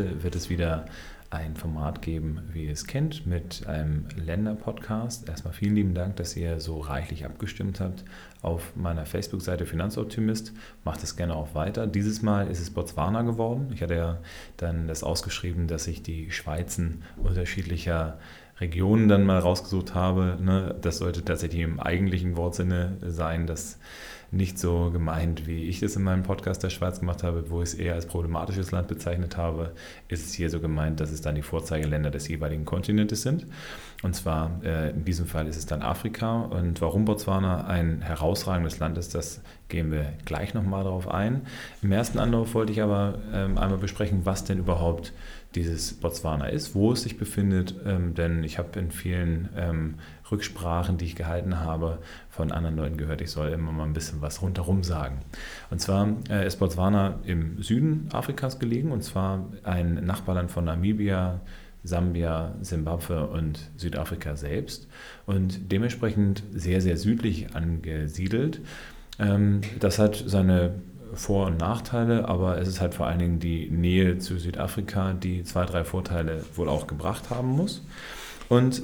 Heute wird es wieder ein Format geben, wie ihr es kennt, mit einem Länder-Podcast. Erstmal vielen lieben Dank, dass ihr so reichlich abgestimmt habt auf meiner Facebook-Seite Finanzoptimist. Macht es gerne auch weiter. Dieses Mal ist es Botswana geworden. Ich hatte ja dann das ausgeschrieben, dass ich die Schweizen unterschiedlicher Regionen dann mal rausgesucht habe. Ne? Das sollte tatsächlich im eigentlichen Wortsinne sein, dass nicht so gemeint, wie ich es in meinem Podcast der Schweiz gemacht habe, wo ich es eher als problematisches Land bezeichnet habe, ist es hier so gemeint, dass es dann die Vorzeigeländer des jeweiligen Kontinentes sind. Und zwar äh, in diesem Fall ist es dann Afrika. Und warum Botswana ein herausragendes Land ist, das gehen wir gleich nochmal darauf ein. Im ersten Anlauf wollte ich aber ähm, einmal besprechen, was denn überhaupt dieses Botswana ist, wo es sich befindet, ähm, denn ich habe in vielen ähm, Rücksprachen, die ich gehalten habe, von anderen Leuten gehört, ich soll immer mal ein bisschen was rundherum sagen. Und zwar äh, ist Botswana im Süden Afrikas gelegen, und zwar ein Nachbarland von Namibia, Sambia, Simbabwe und Südafrika selbst und dementsprechend sehr, sehr südlich angesiedelt. Ähm, das hat seine vor- und Nachteile, aber es ist halt vor allen Dingen die Nähe zu Südafrika, die zwei, drei Vorteile wohl auch gebracht haben muss. Und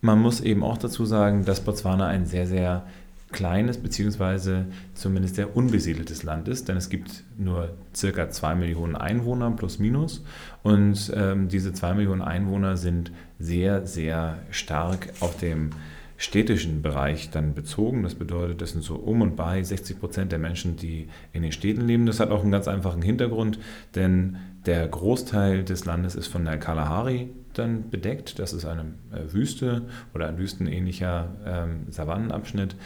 man muss eben auch dazu sagen, dass Botswana ein sehr, sehr kleines beziehungsweise zumindest sehr unbesiedeltes Land ist, denn es gibt nur circa zwei Millionen Einwohner plus minus und ähm, diese zwei Millionen Einwohner sind sehr, sehr stark auf dem städtischen Bereich dann bezogen. Das bedeutet, das sind so um und bei 60 Prozent der Menschen, die in den Städten leben. Das hat auch einen ganz einfachen Hintergrund, denn der Großteil des Landes ist von der Kalahari dann bedeckt. Das ist eine äh, Wüste oder ein wüstenähnlicher ähm, Savannenabschnitt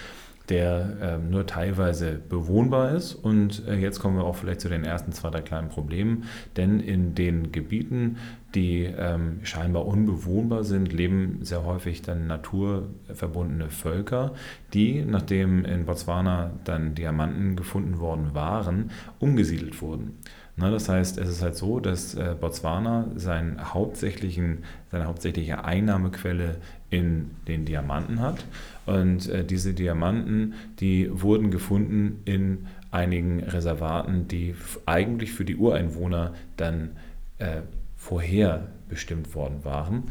der ähm, nur teilweise bewohnbar ist. Und äh, jetzt kommen wir auch vielleicht zu den ersten zwei, drei kleinen Problemen. Denn in den Gebieten, die ähm, scheinbar unbewohnbar sind, leben sehr häufig dann naturverbundene Völker, die, nachdem in Botswana dann Diamanten gefunden worden waren, umgesiedelt wurden. Na, das heißt, es ist halt so, dass äh, Botswana seinen hauptsächlichen, seine hauptsächliche Einnahmequelle in den Diamanten hat. Und äh, diese Diamanten, die wurden gefunden in einigen Reservaten, die eigentlich für die Ureinwohner dann äh, vorher bestimmt worden waren.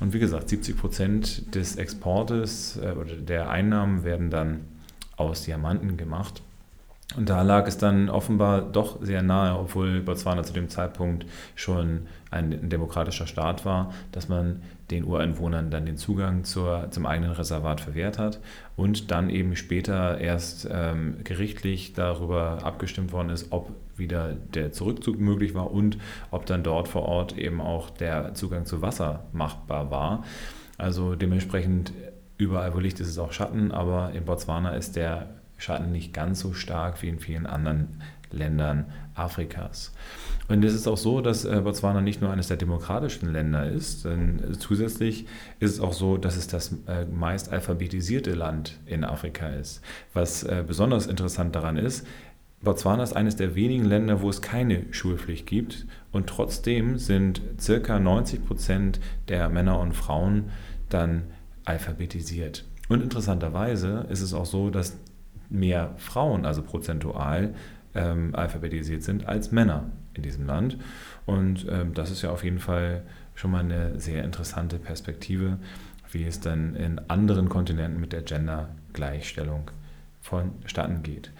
Und wie gesagt, 70 Prozent des Exportes äh, oder der Einnahmen werden dann aus Diamanten gemacht. Und da lag es dann offenbar doch sehr nahe, obwohl Botswana zu dem Zeitpunkt schon ein demokratischer Staat war, dass man den Ureinwohnern dann den Zugang zur, zum eigenen Reservat verwehrt hat und dann eben später erst ähm, gerichtlich darüber abgestimmt worden ist, ob wieder der Zurückzug möglich war und ob dann dort vor Ort eben auch der Zugang zu Wasser machbar war. Also dementsprechend überall, wo Licht ist, ist auch Schatten, aber in Botswana ist der Schatten nicht ganz so stark wie in vielen anderen Ländern Afrikas. Und es ist auch so, dass äh, Botswana nicht nur eines der demokratischen Länder ist, denn zusätzlich ist es auch so, dass es das äh, meist alphabetisierte Land in Afrika ist. Was äh, besonders interessant daran ist, Botswana ist eines der wenigen Länder, wo es keine Schulpflicht gibt und trotzdem sind circa 90 Prozent der Männer und Frauen dann alphabetisiert. Und interessanterweise ist es auch so, dass mehr Frauen, also prozentual, ähm, alphabetisiert sind als Männer in diesem Land. Und ähm, das ist ja auf jeden Fall schon mal eine sehr interessante Perspektive, wie es dann in anderen Kontinenten mit der Gender-Gleichstellung vonstatten geht.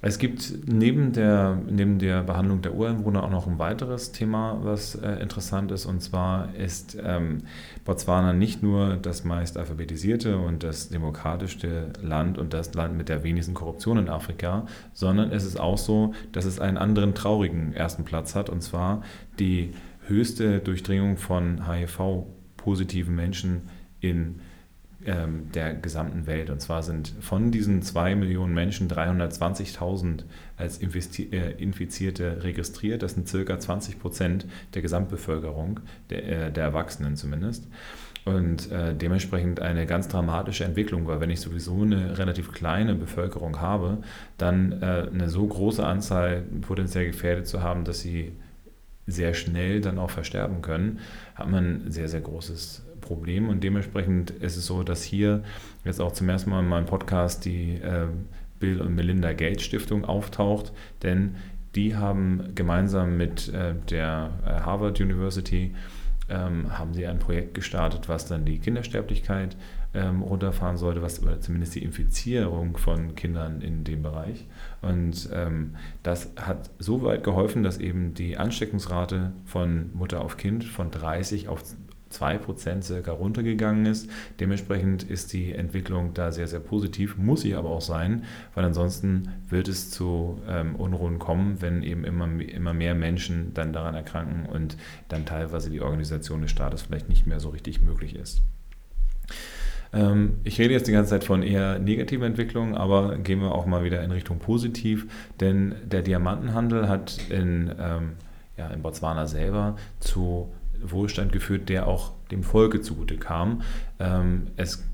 Es gibt neben der, neben der Behandlung der Ureinwohner auch noch ein weiteres Thema, was äh, interessant ist. Und zwar ist ähm, Botswana nicht nur das meist alphabetisierte und das demokratischste Land und das Land mit der wenigsten Korruption in Afrika, sondern es ist auch so, dass es einen anderen traurigen ersten Platz hat. Und zwar die höchste Durchdringung von HIV-positiven Menschen in Afrika ähm, der gesamten Welt. Und zwar sind von diesen 2 Millionen Menschen 320.000 als äh, Infizierte registriert. Das sind circa 20 Prozent der Gesamtbevölkerung, der, äh, der Erwachsenen zumindest. Und äh, dementsprechend eine ganz dramatische Entwicklung, weil wenn ich sowieso eine relativ kleine Bevölkerung habe, dann äh, eine so große Anzahl potenziell gefährdet zu haben, dass sie sehr schnell dann auch versterben können, hat man ein sehr, sehr großes Problem. Und dementsprechend ist es so, dass hier jetzt auch zum ersten Mal in meinem Podcast die äh, Bill und Melinda Gates Stiftung auftaucht, denn die haben gemeinsam mit äh, der äh, Harvard University ähm, haben sie ein Projekt gestartet, was dann die Kindersterblichkeit ähm, runterfahren sollte, was oder zumindest die Infizierung von Kindern in dem Bereich. Und ähm, das hat so weit geholfen, dass eben die Ansteckungsrate von Mutter auf Kind von 30 auf 2% circa runtergegangen ist. Dementsprechend ist die Entwicklung da sehr, sehr positiv, muss sie aber auch sein, weil ansonsten wird es zu ähm, Unruhen kommen, wenn eben immer, immer mehr Menschen dann daran erkranken und dann teilweise die Organisation des Staates vielleicht nicht mehr so richtig möglich ist. Ähm, ich rede jetzt die ganze Zeit von eher negativen Entwicklungen, aber gehen wir auch mal wieder in Richtung positiv, denn der Diamantenhandel hat in, ähm, ja, in Botswana selber zu Wohlstand geführt, der auch dem Volke zugute kam. Ähm, es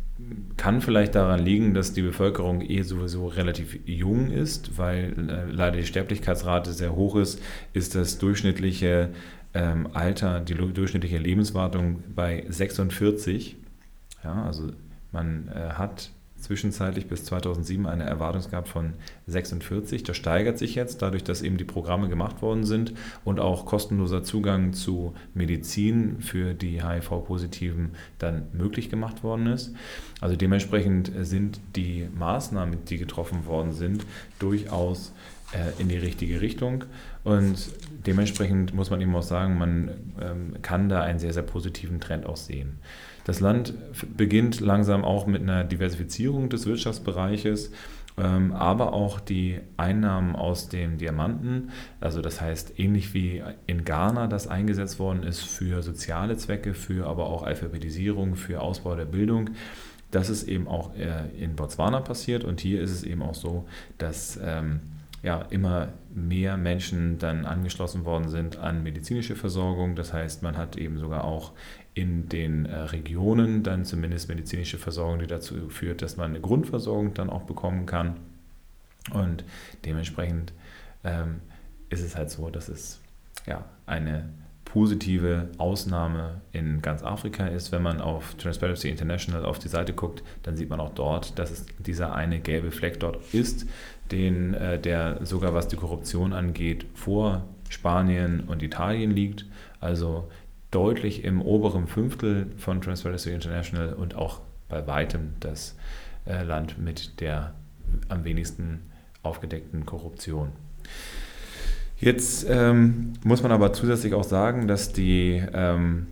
kann vielleicht daran liegen, dass die Bevölkerung eh sowieso relativ jung ist, weil äh, leider die Sterblichkeitsrate sehr hoch ist, ist das durchschnittliche ähm, Alter, die durchschnittliche Lebenswartung bei 46. Ja, also man äh, hat zwischenzeitlich bis 2007 eine Erwartung gehabt von 46. Das steigert sich jetzt, dadurch, dass eben die Programme gemacht worden sind und auch kostenloser Zugang zu Medizin für die HIV-Positiven dann möglich gemacht worden ist. Also dementsprechend sind die Maßnahmen, die getroffen worden sind, durchaus äh, in die richtige Richtung. Und dementsprechend muss man eben auch sagen, man ähm, kann da einen sehr, sehr positiven Trend auch sehen. Das Land beginnt langsam auch mit einer Diversifizierung des Wirtschaftsbereiches ähm, aber auch die Einnahmen aus den Diamanten, also das heißt ähnlich wie in Ghana das eingesetzt worden ist für soziale Zwecke, für aber auch Alphabetisierung, für Ausbau der Bildung. Das ist eben auch äh, in Botswana passiert und hier ist es eben auch so, dass ähm, ja, immer mehr Menschen dann angeschlossen worden sind an medizinische Versorgung. Das heißt, man hat eben sogar auch in den äh, Regionen dann zumindest medizinische Versorgung, die dazu führt, dass man eine Grundversorgung dann auch bekommen kann. Und dementsprechend ähm, ist es halt so, dass es ja eine positive Ausnahme in ganz Afrika ist. Wenn man auf Transparency International auf die Seite guckt, dann sieht man auch dort, dass es dieser eine gelbe Fleck dort ist, den, äh, der sogar was die Korruption angeht, vor Spanien und Italien liegt. Also deutlich im oberen Fünftel von Transparency International und auch bei weitem das äh, Land mit der am wenigsten aufgedeckten Korruption. Jetzt ähm, muss man aber zusätzlich auch sagen, dass die ähm,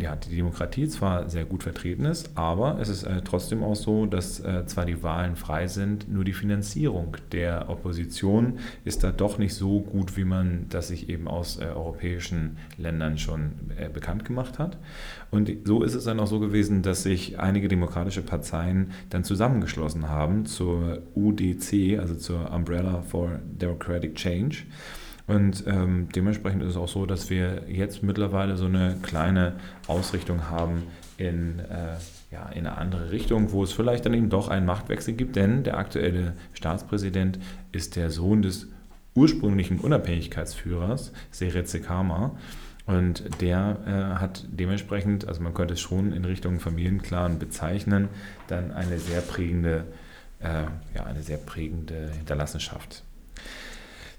ja, die Demokratie zwar sehr gut vertreten ist, aber es ist äh, trotzdem auch so, dass äh, zwar die Wahlen frei sind, nur die Finanzierung der Opposition ist da doch nicht so gut, wie man das sich eben aus äh, europäischen Ländern schon äh, bekannt gemacht hat. Und so ist es dann auch so gewesen, dass sich einige demokratische Parteien dann zusammengeschlossen haben zur UDC, also zur Umbrella for Democratic Change. Und ähm, dementsprechend ist es auch so, dass wir jetzt mittlerweile so eine kleine Ausrichtung haben in, äh, ja, in eine andere Richtung, wo es vielleicht dann eben doch einen Machtwechsel gibt, denn der aktuelle Staatspräsident ist der Sohn des ursprünglichen Unabhängigkeitsführers, Seretse Kama. Und der äh, hat dementsprechend, also man könnte es schon in Richtung Familienclan bezeichnen, dann eine sehr prägende, äh, ja, eine sehr prägende Hinterlassenschaft.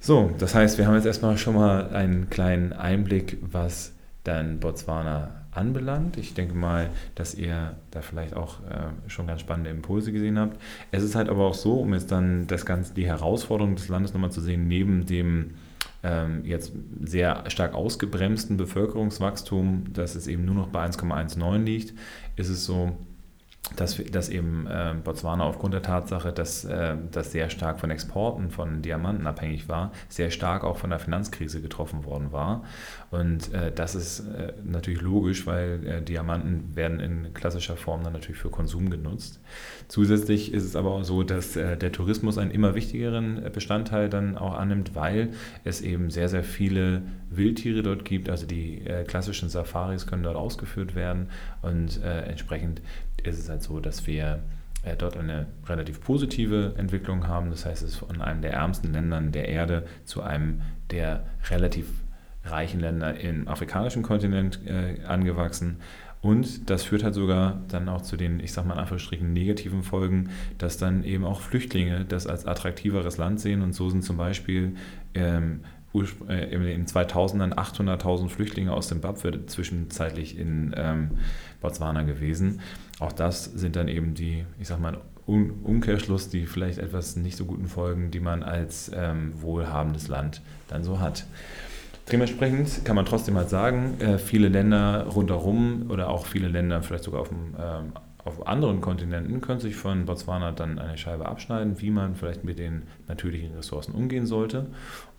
So, das heißt, wir haben jetzt erstmal schon mal einen kleinen Einblick, was dann Botswana anbelangt. Ich denke mal, dass ihr da vielleicht auch äh, schon ganz spannende Impulse gesehen habt. Es ist halt aber auch so, um jetzt dann das Ganze, die Herausforderung des Landes nochmal zu sehen, neben dem ähm, jetzt sehr stark ausgebremsten Bevölkerungswachstum, dass es eben nur noch bei 1,19 liegt, ist es so, dass, dass eben äh, Botswana aufgrund der Tatsache, dass äh, das sehr stark von Exporten von Diamanten abhängig war, sehr stark auch von der Finanzkrise getroffen worden war. Und äh, das ist äh, natürlich logisch, weil äh, Diamanten werden in klassischer Form dann natürlich für Konsum genutzt. Zusätzlich ist es aber auch so, dass äh, der Tourismus einen immer wichtigeren Bestandteil dann auch annimmt, weil es eben sehr, sehr viele Wildtiere dort gibt. Also die klassischen Safaris können dort ausgeführt werden und entsprechend ist es halt so, dass wir äh, dort eine relativ positive Entwicklung haben. Das heißt, es ist von einem der ärmsten Ländern der Erde zu einem der relativ reichen Länder im afrikanischen Kontinent äh, angewachsen. Und das führt halt sogar dann auch zu den, ich sag mal in Anführungsstrichen, negativen Folgen, dass dann eben auch Flüchtlinge das als attraktiveres Land sehen. Und so sind zum Beispiel ähm, in den 2000ern 800.000 Flüchtlinge aus Zimbabwe zwischenzeitlich in ähm, Botswana gewesen. Auch das sind dann eben die, ich sag mal, Umkehrschluss, die vielleicht etwas nicht so guten Folgen, die man als ähm, wohlhabendes Land dann so hat. Dementsprechend kann man trotzdem halt sagen, äh, viele Länder rundherum oder auch viele Länder vielleicht sogar auf, dem, ähm, auf anderen Kontinenten können sich von Botswana dann eine Scheibe abschneiden, wie man vielleicht mit den natürlichen Ressourcen umgehen sollte.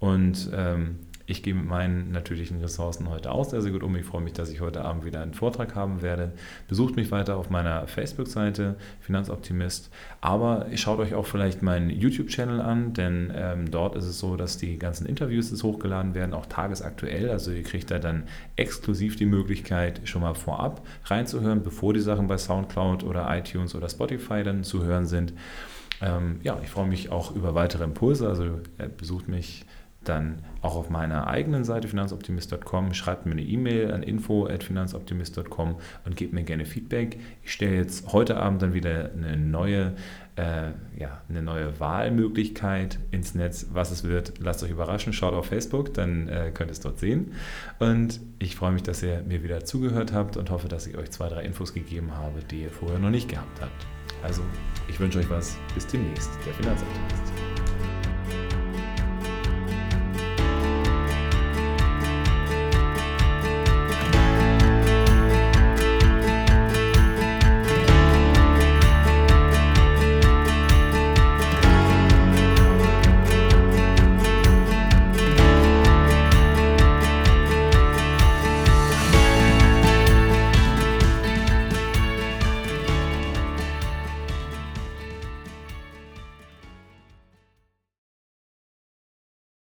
Und ähm, ich gehe mit meinen natürlichen Ressourcen heute auch sehr, sehr gut um. Ich freue mich, dass ich heute Abend wieder einen Vortrag haben werde. Besucht mich weiter auf meiner Facebook-Seite Finanzoptimist. Aber schaut euch auch vielleicht meinen YouTube-Channel an, denn ähm, dort ist es so, dass die ganzen Interviews jetzt hochgeladen werden, auch tagesaktuell. Also ihr kriegt da dann exklusiv die Möglichkeit, schon mal vorab reinzuhören, bevor die Sachen bei SoundCloud oder iTunes oder Spotify dann zu hören sind. Ähm, ja, ich freue mich auch über weitere Impulse. Also äh, besucht mich dann auch auf meiner eigenen Seite finanzoptimist.com, schreibt mir eine E-Mail an info.finanzoptimist.com und gebt mir gerne Feedback. Ich stelle jetzt heute Abend dann wieder eine neue, äh, ja, eine neue Wahlmöglichkeit ins Netz. Was es wird, lasst euch überraschen. Schaut auf Facebook, dann äh, könnt ihr es dort sehen. Und ich freue mich, dass ihr mir wieder zugehört habt und hoffe, dass ich euch zwei, drei Infos gegeben habe, die ihr vorher noch nicht gehabt habt. Also, ich wünsche euch was. Bis demnächst, der Finanzoptimist.